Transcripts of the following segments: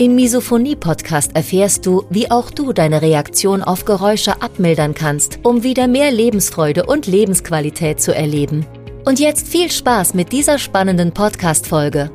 Im Misophonie-Podcast erfährst du, wie auch du deine Reaktion auf Geräusche abmildern kannst, um wieder mehr Lebensfreude und Lebensqualität zu erleben. Und jetzt viel Spaß mit dieser spannenden Podcast-Folge.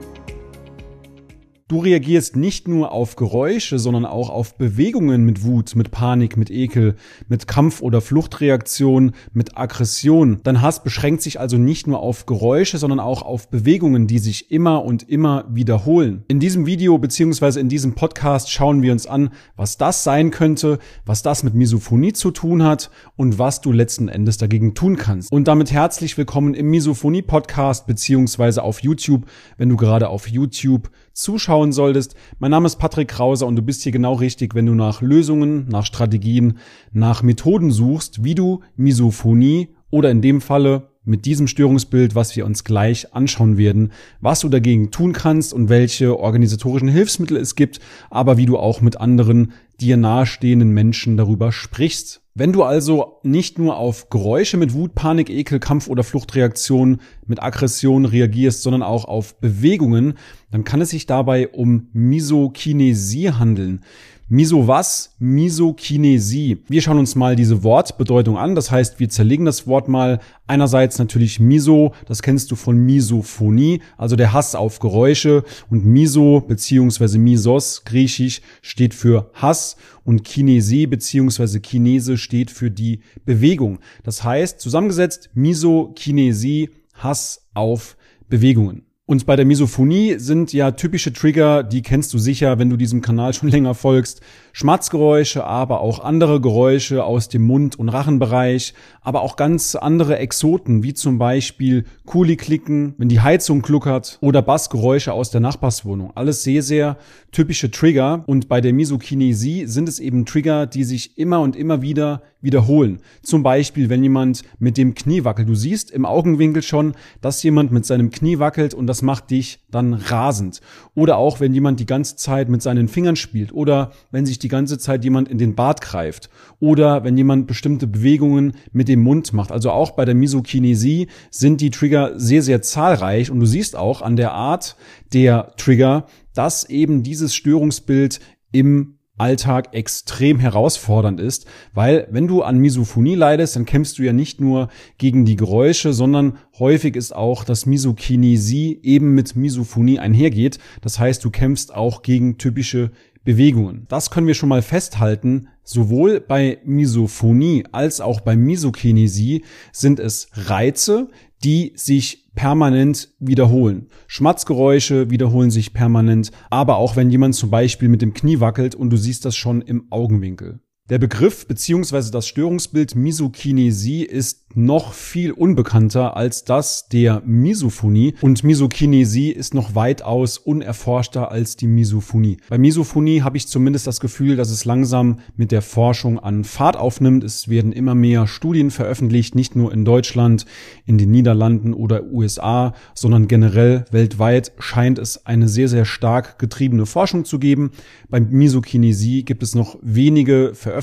Du reagierst nicht nur auf Geräusche, sondern auch auf Bewegungen mit Wut, mit Panik, mit Ekel, mit Kampf- oder Fluchtreaktion, mit Aggression. Dein Hass beschränkt sich also nicht nur auf Geräusche, sondern auch auf Bewegungen, die sich immer und immer wiederholen. In diesem Video beziehungsweise in diesem Podcast schauen wir uns an, was das sein könnte, was das mit Misophonie zu tun hat und was du letzten Endes dagegen tun kannst. Und damit herzlich willkommen im Misophonie Podcast beziehungsweise auf YouTube, wenn du gerade auf YouTube zuschauen solltest. Mein Name ist Patrick Krause und du bist hier genau richtig, wenn du nach Lösungen, nach Strategien, nach Methoden suchst, wie du Misophonie oder in dem Falle mit diesem Störungsbild, was wir uns gleich anschauen werden, was du dagegen tun kannst und welche organisatorischen Hilfsmittel es gibt, aber wie du auch mit anderen dir nahestehenden Menschen darüber sprichst. Wenn du also nicht nur auf Geräusche mit Wut, Panik, Ekel, Kampf oder Fluchtreaktion mit Aggression reagierst, sondern auch auf Bewegungen, dann kann es sich dabei um Misokinesie handeln. Miso was? Misokinesie. Wir schauen uns mal diese Wortbedeutung an. Das heißt, wir zerlegen das Wort mal. Einerseits natürlich Miso, das kennst du von Misophonie, also der Hass auf Geräusche. Und Miso beziehungsweise Misos, griechisch, steht für Hass. Und Kinesie beziehungsweise Kinese steht für die Bewegung. Das heißt, zusammengesetzt Misokinesie, Hass auf Bewegungen. Und bei der Misophonie sind ja typische Trigger, die kennst du sicher, wenn du diesem Kanal schon länger folgst. Schmatzgeräusche, aber auch andere Geräusche aus dem Mund- und Rachenbereich, aber auch ganz andere Exoten, wie zum Beispiel Kuli-Klicken, wenn die Heizung kluckert oder Bassgeräusche aus der Nachbarswohnung. Alles sehr, sehr typische Trigger. Und bei der Misokinesie sind es eben Trigger, die sich immer und immer wieder wiederholen. Zum Beispiel, wenn jemand mit dem Knie wackelt. Du siehst im Augenwinkel schon, dass jemand mit seinem Knie wackelt und das macht dich dann rasend. Oder auch, wenn jemand die ganze Zeit mit seinen Fingern spielt oder wenn sich die ganze Zeit jemand in den Bart greift oder wenn jemand bestimmte Bewegungen mit dem Mund macht. Also auch bei der Misokinesie sind die Trigger sehr, sehr zahlreich und du siehst auch an der Art der Trigger, dass eben dieses Störungsbild im Alltag extrem herausfordernd ist, weil wenn du an Misophonie leidest, dann kämpfst du ja nicht nur gegen die Geräusche, sondern häufig ist auch, dass Misokinesie eben mit Misophonie einhergeht. Das heißt, du kämpfst auch gegen typische Bewegungen. Das können wir schon mal festhalten. Sowohl bei Misophonie als auch bei Misokinesie sind es Reize, die sich permanent wiederholen. Schmatzgeräusche wiederholen sich permanent, aber auch wenn jemand zum Beispiel mit dem Knie wackelt und du siehst das schon im Augenwinkel. Der Begriff bzw. das Störungsbild Misokinesie ist noch viel unbekannter als das der Misophonie und Misokinesie ist noch weitaus unerforschter als die Misophonie. Bei Misophonie habe ich zumindest das Gefühl, dass es langsam mit der Forschung an Fahrt aufnimmt. Es werden immer mehr Studien veröffentlicht, nicht nur in Deutschland, in den Niederlanden oder USA, sondern generell weltweit scheint es eine sehr, sehr stark getriebene Forschung zu geben. Bei Misokinesie gibt es noch wenige Veröffentlichungen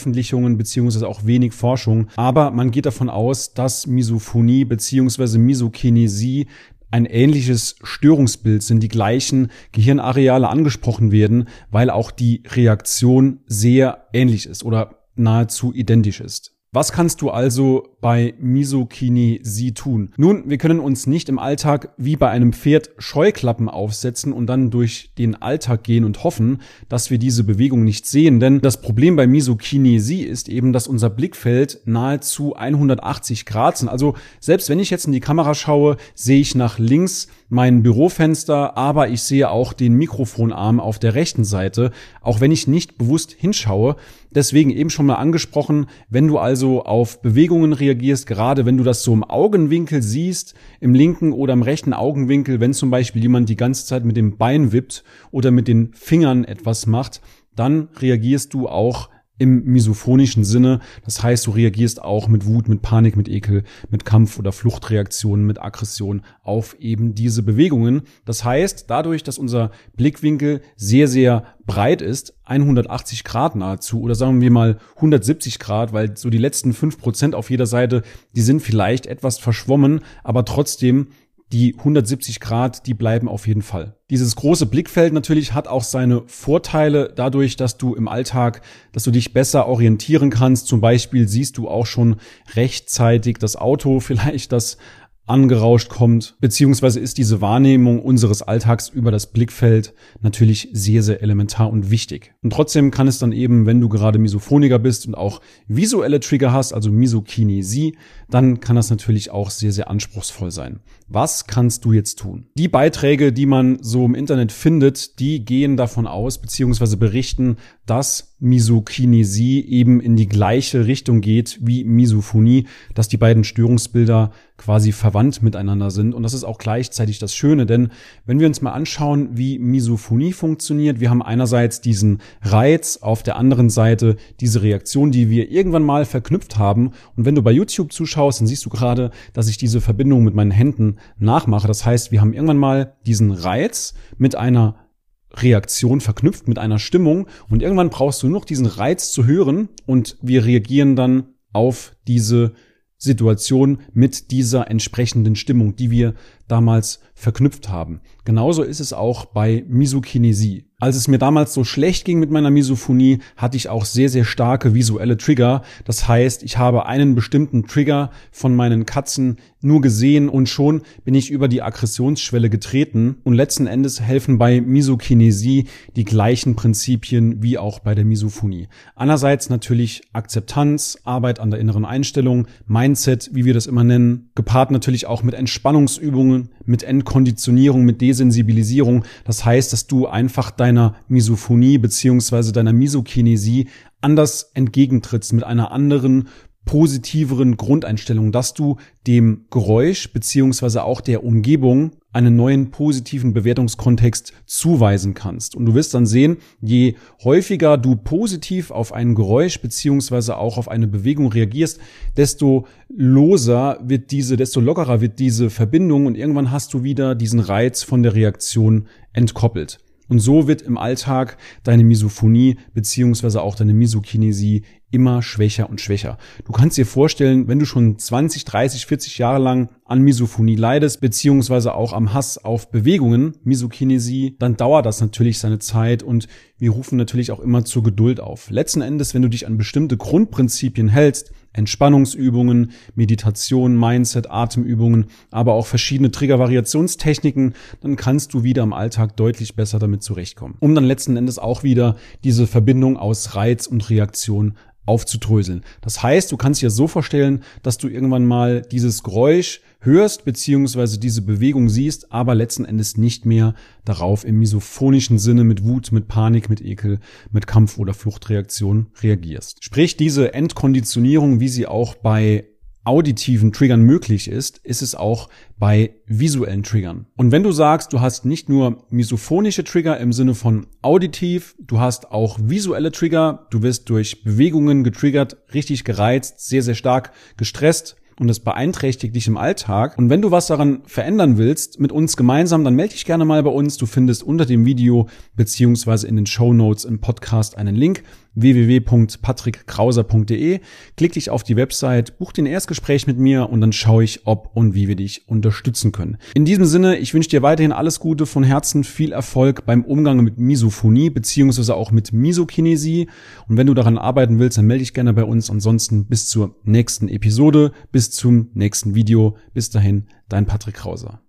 beziehungsweise auch wenig Forschung, aber man geht davon aus, dass Misophonie beziehungsweise Misokinesie ein ähnliches Störungsbild sind, die gleichen Gehirnareale angesprochen werden, weil auch die Reaktion sehr ähnlich ist oder nahezu identisch ist. Was kannst du also bei Misokinesie tun? Nun, wir können uns nicht im Alltag wie bei einem Pferd Scheuklappen aufsetzen und dann durch den Alltag gehen und hoffen, dass wir diese Bewegung nicht sehen. Denn das Problem bei Misokinesie ist eben, dass unser Blickfeld nahezu 180 Grad sind. Also selbst wenn ich jetzt in die Kamera schaue, sehe ich nach links mein Bürofenster, aber ich sehe auch den Mikrofonarm auf der rechten Seite, auch wenn ich nicht bewusst hinschaue. Deswegen eben schon mal angesprochen, wenn du also auf Bewegungen reagierst, gerade wenn du das so im Augenwinkel siehst, im linken oder im rechten Augenwinkel, wenn zum Beispiel jemand die ganze Zeit mit dem Bein wippt oder mit den Fingern etwas macht, dann reagierst du auch im misophonischen Sinne. Das heißt, du reagierst auch mit Wut, mit Panik, mit Ekel, mit Kampf- oder Fluchtreaktionen, mit Aggression auf eben diese Bewegungen. Das heißt, dadurch, dass unser Blickwinkel sehr, sehr breit ist, 180 Grad nahezu oder sagen wir mal 170 Grad, weil so die letzten fünf Prozent auf jeder Seite, die sind vielleicht etwas verschwommen, aber trotzdem die 170 Grad, die bleiben auf jeden Fall. Dieses große Blickfeld natürlich hat auch seine Vorteile dadurch, dass du im Alltag, dass du dich besser orientieren kannst. Zum Beispiel siehst du auch schon rechtzeitig das Auto vielleicht, das angerauscht kommt, beziehungsweise ist diese Wahrnehmung unseres Alltags über das Blickfeld natürlich sehr, sehr elementar und wichtig. Und trotzdem kann es dann eben, wenn du gerade Misophoniker bist und auch visuelle Trigger hast, also Misokinesie, dann kann das natürlich auch sehr, sehr anspruchsvoll sein. Was kannst du jetzt tun? Die Beiträge, die man so im Internet findet, die gehen davon aus, beziehungsweise berichten, dass Misokinesie eben in die gleiche Richtung geht wie Misophonie, dass die beiden Störungsbilder quasi verwandt miteinander sind. Und das ist auch gleichzeitig das Schöne, denn wenn wir uns mal anschauen, wie Misophonie funktioniert, wir haben einerseits diesen Reiz, auf der anderen Seite diese Reaktion, die wir irgendwann mal verknüpft haben. Und wenn du bei YouTube zuschaust, dann siehst du gerade, dass ich diese Verbindung mit meinen Händen nachmache. Das heißt, wir haben irgendwann mal diesen Reiz mit einer Reaktion verknüpft mit einer Stimmung und irgendwann brauchst du noch diesen Reiz zu hören und wir reagieren dann auf diese Situation mit dieser entsprechenden Stimmung, die wir damals verknüpft haben. Genauso ist es auch bei Misokinesie. Als es mir damals so schlecht ging mit meiner Misophonie, hatte ich auch sehr, sehr starke visuelle Trigger. Das heißt, ich habe einen bestimmten Trigger von meinen Katzen nur gesehen und schon bin ich über die Aggressionsschwelle getreten. Und letzten Endes helfen bei Misokinesie die gleichen Prinzipien wie auch bei der Misophonie. Einerseits natürlich Akzeptanz, Arbeit an der inneren Einstellung, Mindset, wie wir das immer nennen, gepaart natürlich auch mit Entspannungsübungen, mit Entkonditionierung, mit Desensibilisierung. Das heißt, dass du einfach deiner Misophonie beziehungsweise deiner Misokinesie anders entgegentrittst, mit einer anderen positiveren Grundeinstellung, dass du dem Geräusch beziehungsweise auch der Umgebung einen neuen positiven Bewertungskontext zuweisen kannst. Und du wirst dann sehen, je häufiger du positiv auf ein Geräusch beziehungsweise auch auf eine Bewegung reagierst, desto loser wird diese, desto lockerer wird diese Verbindung und irgendwann hast du wieder diesen Reiz von der Reaktion entkoppelt. Und so wird im Alltag deine Misophonie beziehungsweise auch deine Misokinesie immer schwächer und schwächer. Du kannst dir vorstellen, wenn du schon 20, 30, 40 Jahre lang an Misophonie leidest, beziehungsweise auch am Hass auf Bewegungen, Misokinesie, dann dauert das natürlich seine Zeit und wir rufen natürlich auch immer zur Geduld auf. Letzten Endes, wenn du dich an bestimmte Grundprinzipien hältst, Entspannungsübungen, Meditation, Mindset, Atemübungen, aber auch verschiedene Triggervariationstechniken, dann kannst du wieder im Alltag deutlich besser damit zurechtkommen. Um dann letzten Endes auch wieder diese Verbindung aus Reiz und Reaktion aufzudröseln. Das heißt, du kannst dir so vorstellen, dass du irgendwann mal dieses Geräusch hörst beziehungsweise diese Bewegung siehst, aber letzten Endes nicht mehr darauf im misophonischen Sinne mit Wut, mit Panik, mit Ekel, mit Kampf- oder Fluchtreaktion reagierst. Sprich, diese Endkonditionierung, wie sie auch bei auditiven Triggern möglich ist, ist es auch bei visuellen Triggern. Und wenn du sagst, du hast nicht nur misophonische Trigger im Sinne von auditiv, du hast auch visuelle Trigger, du wirst durch Bewegungen getriggert, richtig gereizt, sehr, sehr stark gestresst, und es beeinträchtigt dich im Alltag. Und wenn du was daran verändern willst, mit uns gemeinsam, dann melde dich gerne mal bei uns. Du findest unter dem Video beziehungsweise in den Show im Podcast einen Link www.patrickkrauser.de. Klick dich auf die Website, buch den Erstgespräch mit mir und dann schaue ich, ob und wie wir dich unterstützen können. In diesem Sinne, ich wünsche dir weiterhin alles Gute von Herzen, viel Erfolg beim Umgang mit Misophonie beziehungsweise auch mit Misokinesie. Und wenn du daran arbeiten willst, dann melde dich gerne bei uns. Ansonsten bis zur nächsten Episode, bis zum nächsten Video. Bis dahin, dein Patrick Krauser.